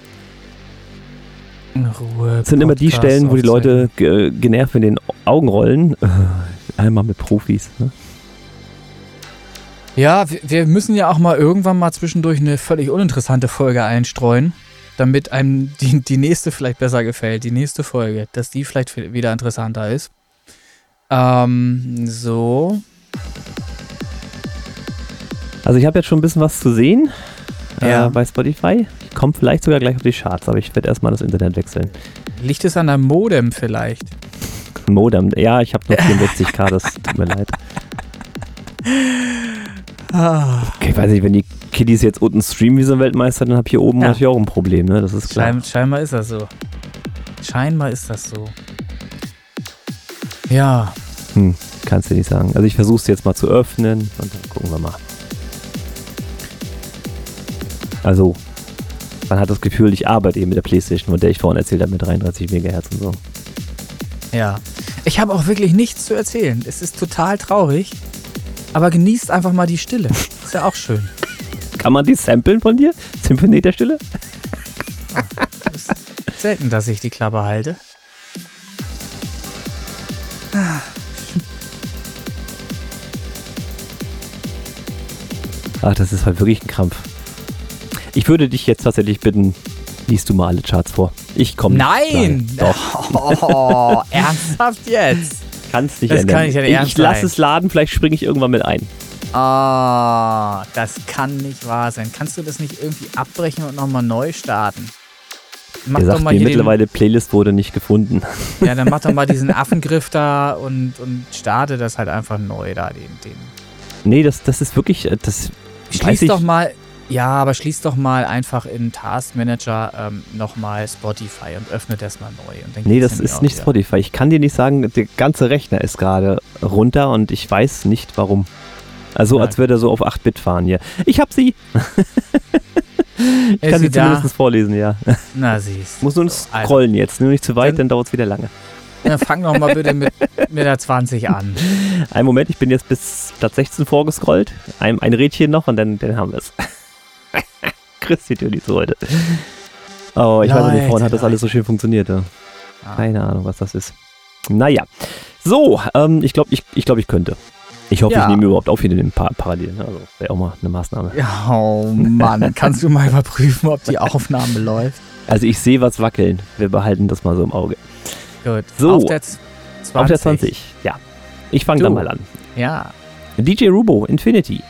In Ruhe. Das sind immer die Podcast Stellen, wo die. Leute ge genervt mit den Augen rollen. Einmal mit Profis. Ne? Ja, wir, wir müssen ja auch mal irgendwann mal zwischendurch eine völlig uninteressante Folge einstreuen. damit einem die, die nächste vielleicht besser gefällt, die nächste Folge, dass die vielleicht wieder interessanter ist. Ähm, so. Also ich habe jetzt schon ein bisschen was zu sehen Ja. äh, bei Spotify. Ich komme vielleicht sogar gleich auf die Charts, aber ich werde erstmal das Internet wechseln. Liegt es an der Modem vielleicht? Modem, ja, ich habe nur 64k, das tut mir leid. Ah, Okay, ich weiß nicht, wenn die Kiddies jetzt unten streamen wie so ein Weltmeister, dann habe ich hier oben Ja. natürlich auch ein Problem, ne? Das ist klar. Schein, scheinbar ist das so. Scheinbar ist das so. Ja, Hm, kannst du nicht sagen. Also ich versuche es jetzt mal zu öffnen und dann gucken wir mal. Also, man hat das Gefühl, ich arbeite eben mit der Playstation, von der ich vorhin erzählt habe, mit 33 MHz und so. ja. Ich habe auch wirklich nichts zu erzählen. Es ist total traurig. Aber genießt einfach mal die Stille. Ist ja auch schön. Kann man die samplen von dir? Symphonie der Stille? Selten, dass ich die Klappe halte. Ach, das ist halt wirklich ein Krampf. Ich würde dich jetzt tatsächlich bitten, liest du mal alle Charts vor. Ich komme Nein! Doch, Oh, ernsthaft jetzt? kannst nicht Das ändern. kann nicht ich Ernst lass sein. es laden, vielleicht springe ich irgendwann mit ein. Ah, das kann nicht wahr sein. Kannst du das nicht irgendwie abbrechen und nochmal neu starten? Mach Er doch sagt mal hier mittlerweile, Playlist wurde nicht gefunden. den, Ja, dann mach doch mal diesen Affengriff da und, und starte das halt einfach neu da, den, den. Nee, das, das ist wirklich, äh, das Schließ ich, doch mal, ja, aber schließ doch mal einfach in Task Manager ähm, nochmal Spotify und öffne das mal neu. Und dann Nee, das ist nicht wieder. Spotify. Ich kann dir nicht sagen, der ganze Rechner ist gerade runter und ich weiß nicht warum. Also, Ja. als würde er so auf 8-Bit fahren hier. Ich hab sie. ich Ist kann sie sie da? zumindest vorlesen, ja. Na, siehst Muss nur So, also. scrollen jetzt. Nur nicht zu weit, Dann- dann dauert es wieder lange. Dann fang doch mal bitte mit, mit der 20 an. Einen Moment, ich bin jetzt bis Platz 16 vorgescrollt. Ein, ein Rädchen noch und dann, dann haben wir es. Christi zu heute. Oh, ich weiß nicht, vorhin hat das Leute, alles so schön funktioniert. Ja. Ah. Keine Ahnung, was das ist. Naja. So, ähm, ich glaube, ich, ich, glaub, ich könnte. Ich hoffe, Ja. ich nehme überhaupt auf hier den pa parallel. Also, wäre auch mal eine Maßnahme. Ja, Oh Mann, kannst du mal überprüfen, ob die Aufnahme läuft? Also, ich sehe was wackeln. Wir behalten das mal so im Auge. Gut. So. Auf der, Z- 20. Auf der 20. Ja. Ich fange dann mal an. Ja. DJ Rubo, Infinity.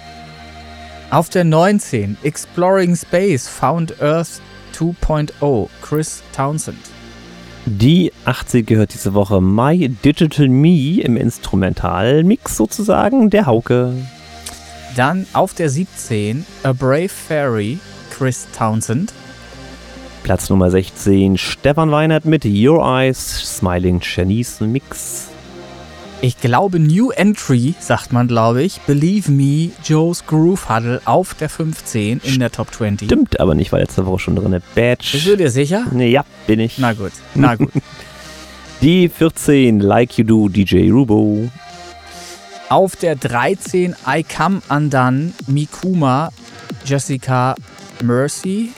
Auf der 19. Exploring Space, Found Earth 2.0, Chris Townsend. Die 80 gehört diese Woche My Digital Me im Instrumentalmix sozusagen, der Hauke. Dann auf der 17. A Brave Fairy, Chris Townsend. Platz Nummer 16, Stefan Weinert mit Your Eyes, Smiling Chinese Mix. Ich glaube New Entry, sagt man glaube ich. Believe Me, Joe's Groove Huddle auf der 15 in der Top 20. Stimmt aber nicht, war letzte Woche schon drin. Badge. Bist du dir sicher? Nee, ja, bin ich. Na gut, na gut. Die 14, Like You Do, DJ Rubo. Auf der 13 I Come Undone, Mikuma, Jessica Mercy.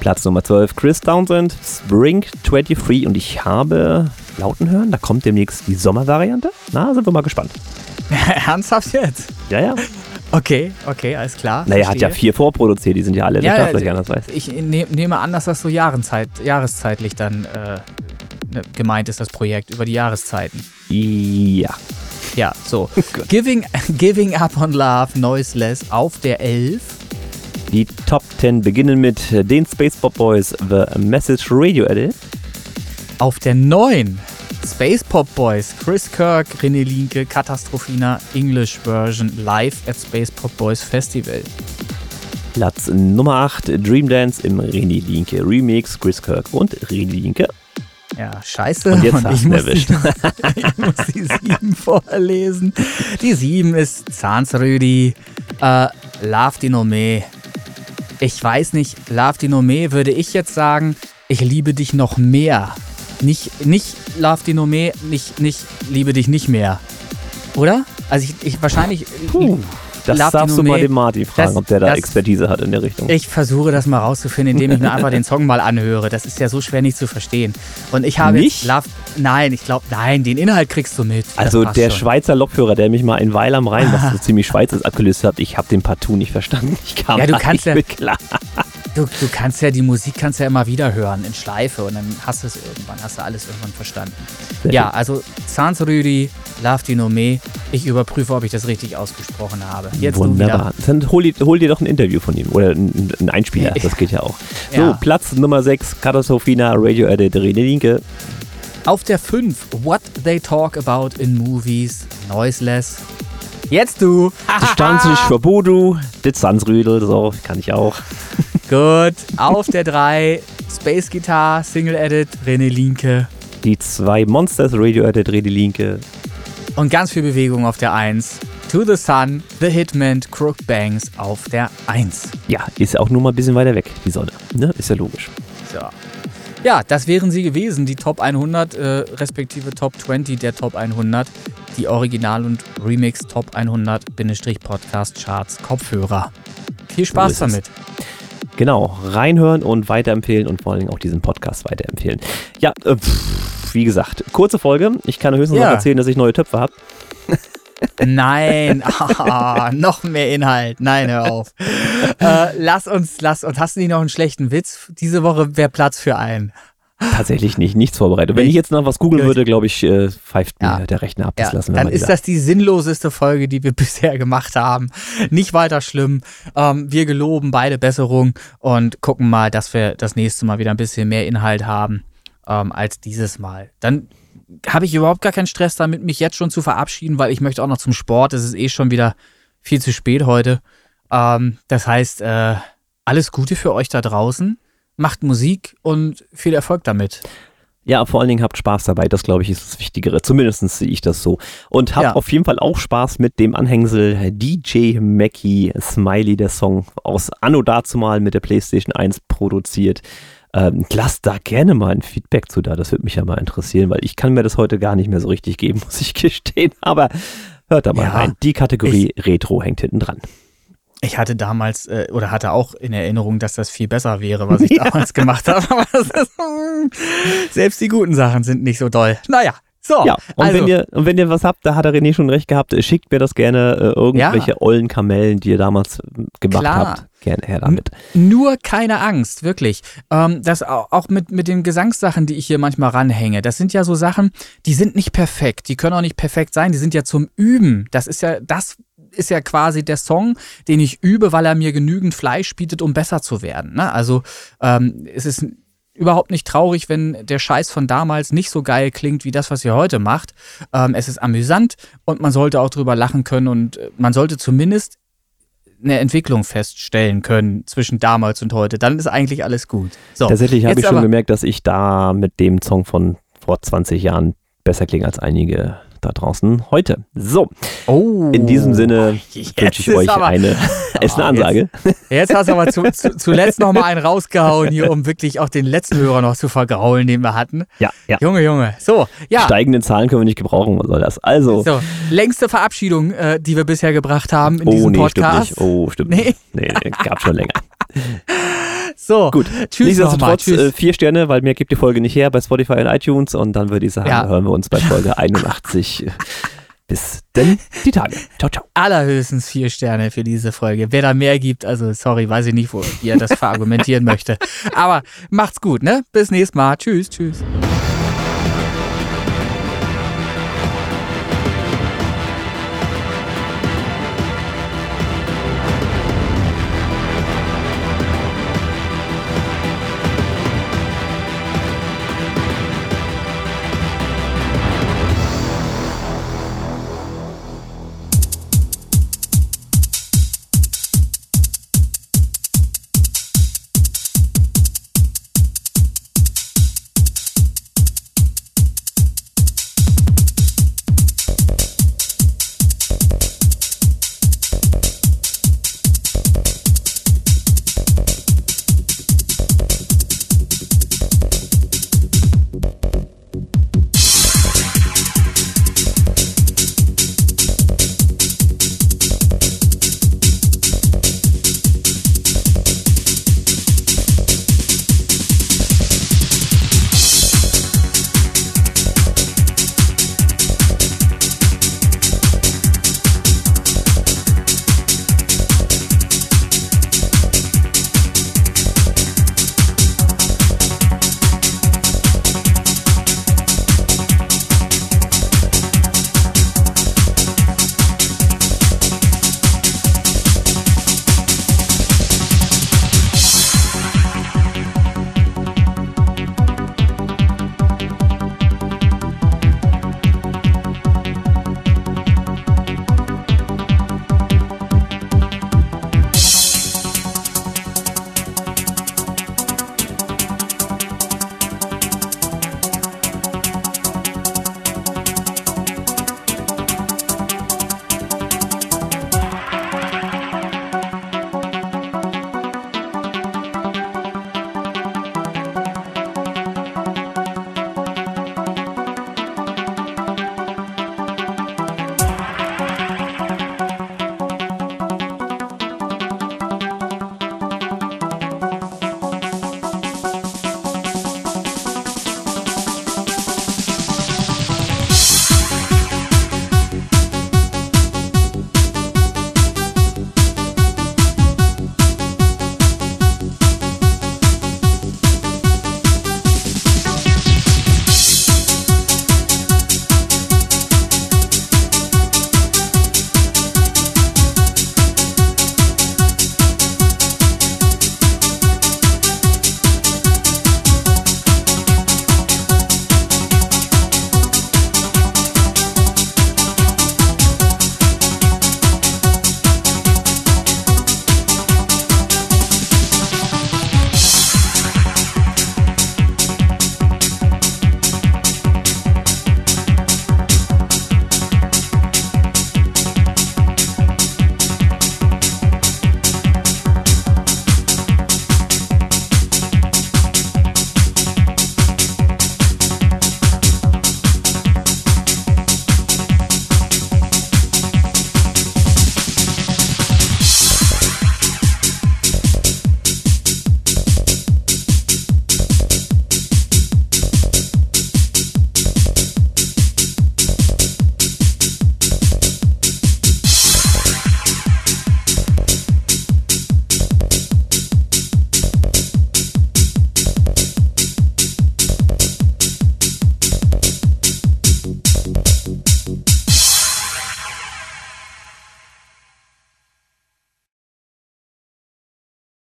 Platz Nummer 12, Chris Townsend, Spring 23. Und ich habe lauten hören, da kommt demnächst die Sommervariante. Na, sind wir mal gespannt. Ernsthaft jetzt? Ja, ja. Okay, okay, alles klar. Naja, hat ja verstehe. vier vorproduziert, die sind ja alle Ja, ja, ich anders weiß. Ich ne nehme an, dass das so Jahrenzeit, jahreszeitlich dann äh, ne, gemeint ist, das Projekt, über die Jahreszeiten. Ja. Ja, so. Giving, Giving Up on Love, Noiseless auf der 11. Die Top 10 beginnen mit äh, den Space Pop Boys The Message Radio Edit. Auf der 9 Space Pop Boys, Chris Kirk, René Linke, Katastrophina, English Version live at Space Pop Boys Festival. Platz Nummer 8 Dream Dance im René Linke Remix, Chris Kirk und René Linke. Ja, scheiße. Und jetzt ich, hast du muss erwischt. die, ich muss die 7 vorlesen. Die 7 ist Zahnsrüdi, äh, Love Dinome. Ich weiß nicht, Love Dinome würde ich jetzt sagen, ich liebe dich noch mehr. Nicht, nicht Love Dinome, nicht, nicht liebe dich nicht mehr. Oder? Also ich, ich wahrscheinlich. Puh, das Love darfst du mal den Martin fragen, das- ob der da das- Expertise hat in der Richtung. Ich versuche das mal rauszufinden, indem ich mir einfach den Song mal anhöre. Das ist ja so schwer nicht zu verstehen. Und ich habe Nicht? Love. Nein, ich glaube, nein, den Inhalt kriegst du mit. Also der schon. Schweizer Lokführer, der mich mal in Weil am Rhein, was so ziemlich Schweiz ist, abgelöst hat, ich habe den partout nicht verstanden. Ich kam Ja, du kannst nicht ja- mit klar. Du, du kannst ja die Musik kannst ja immer wieder hören in Schleife und dann hast du es irgendwann, hast du alles irgendwann verstanden. Sehr ja, also Sans Rüdi, Love di Nome. Ich überprüfe, ob ich das richtig ausgesprochen habe. Jetzt Wunderbar. Dann hol, dir- hol dir doch ein Interview von ihm oder ein, ein Einspieler, das geht ja auch. So, Ja. Platz Nummer 6, Katastrophina, Radio Edit, Rene Linke. Auf der 5, What They Talk About in Movies, Noiseless. Jetzt du. Stanzig für Bodu, das Sansrüdel, so, kann ich auch. Gut. Auf der 3, Space Guitar, Single Edit, René Linke. Die zwei Monsters, Radio Edit, Rene Linke. Und ganz viel Bewegung auf der 1. To the Sun, The Hitman, Crook Bangs auf der 1. Ja, ist auch nur mal ein bisschen weiter weg, die Sonne. Ne? Ist ja logisch. So. Ja, das wären sie gewesen, die Top 100, äh, respektive Top 20 der Top 100, die Original- und Remix Top 100-Podcast-Charts Kopfhörer. Viel So Spaß ist es. Genau, reinhören und weiterempfehlen und vor allen Dingen auch diesen Podcast weiterempfehlen. Ja, äh, pff, wie gesagt, kurze Folge. Ich kann höchstens Ja. noch erzählen, dass ich neue Töpfe habe. Nein, ah, noch mehr Inhalt. Nein, hör auf. äh, lass uns, lass uns. Hast du nicht noch einen schlechten Witz? Diese Woche wäre Platz für einen. Tatsächlich nicht, nichts vorbereitet. Wenn ich jetzt noch was googeln würde, glaube ich, äh, pfeift Ja. mir der Rechner ab. Das Ja, lassen wir dann mal ist das die sinnloseste Folge, die wir bisher gemacht haben. Nicht weiter schlimm. Ähm, wir geloben beide Besserung und gucken mal, dass wir das nächste Mal wieder ein bisschen mehr Inhalt haben ähm, als dieses Mal. Dann habe ich überhaupt gar keinen Stress damit, mich jetzt schon zu verabschieden, weil ich möchte auch noch zum Sport. Es ist eh schon wieder viel zu spät heute. Ähm, das heißt, äh, alles Gute für euch da draußen. Macht Musik und viel Erfolg damit. Ja, vor allen Dingen habt Spaß dabei. Das, glaube ich, ist das Wichtigere. Zumindest sehe ich das so. Und habt Ja. auf jeden Fall auch Spaß mit dem Anhängsel DJ Mackie Smiley, der Song aus Anno dazumal mit der PlayStation 1 produziert. Ähm, lasst da gerne mal ein Feedback zu da. Das würde mich ja mal interessieren, weil ich kann mir das heute gar nicht mehr so richtig geben, muss ich gestehen. Aber hört da mal Ja, rein. Die Kategorie Retro hängt hinten dran. Ich hatte damals äh, oder hatte auch in Erinnerung, dass das viel besser wäre, was ich damals gemacht habe. Aber ist, selbst die guten Sachen sind nicht so doll. Naja, so. Ja, und, also, wenn ihr, und wenn ihr was habt, da hat der René schon recht gehabt, schickt mir das gerne, äh, irgendwelche ollen Kamellen, die ihr damals äh, gemacht Klar. habt. Gerne her damit. nur keine Angst, wirklich. Ähm, das au- auch mit, mit den Gesangssachen, die ich hier manchmal ranhänge. Das sind ja so Sachen, die sind nicht perfekt. Die können auch nicht perfekt sein. Die sind ja zum Üben. Das ist ja, das ist ja quasi der Song, den ich übe, weil er mir genügend Fleisch bietet, um besser zu werden. Ne? Also ähm, es ist überhaupt nicht traurig, wenn der Scheiß von damals nicht so geil klingt wie das, was ihr heute macht. Ähm, es ist amüsant und man sollte auch drüber lachen können und äh, man sollte zumindest eine Entwicklung feststellen können zwischen damals und heute. Dann ist eigentlich alles gut. So, Tatsächlich habe ich schon gemerkt, dass ich da mit dem Song von vor 20 Jahren besser klinge als einige da draußen heute. So, oh, in diesem Sinne jetzt wünsche ich euch aber- eine, ist eine Ah, Ansage. Jetzt hast du aber zu, zu, zuletzt noch mal einen rausgehauen hier, um wirklich auch den letzten Hörer noch zu vergraulen, den wir hatten. Ja, ja. Junge, Junge. So, ja. Steigenden Zahlen können wir nicht gebrauchen, was soll das? Also, So, längste Verabschiedung, äh, die wir bisher gebracht haben in oh diesem nee, Podcast. stimmt nicht. Oh, stimmt Nee. nicht. Nee, gab schon länger. So, Gut, tschüss nochmal. nichtsdestotrotz Tschüss. äh, vier Sterne, weil mehr gibt die Folge nicht her bei Spotify und iTunes und dann würde ich sagen, Ja. hören wir uns bei Folge 81. Bis denn die Tage. Ciao, ciao. allerhöchstens vier Sterne für diese Folge. Wer da mehr gibt, also sorry, weiß ich nicht, wo ihr das verargumentieren möchte. Aber macht's gut, ne? Bis nächstes Mal. Tschüss, tschüss.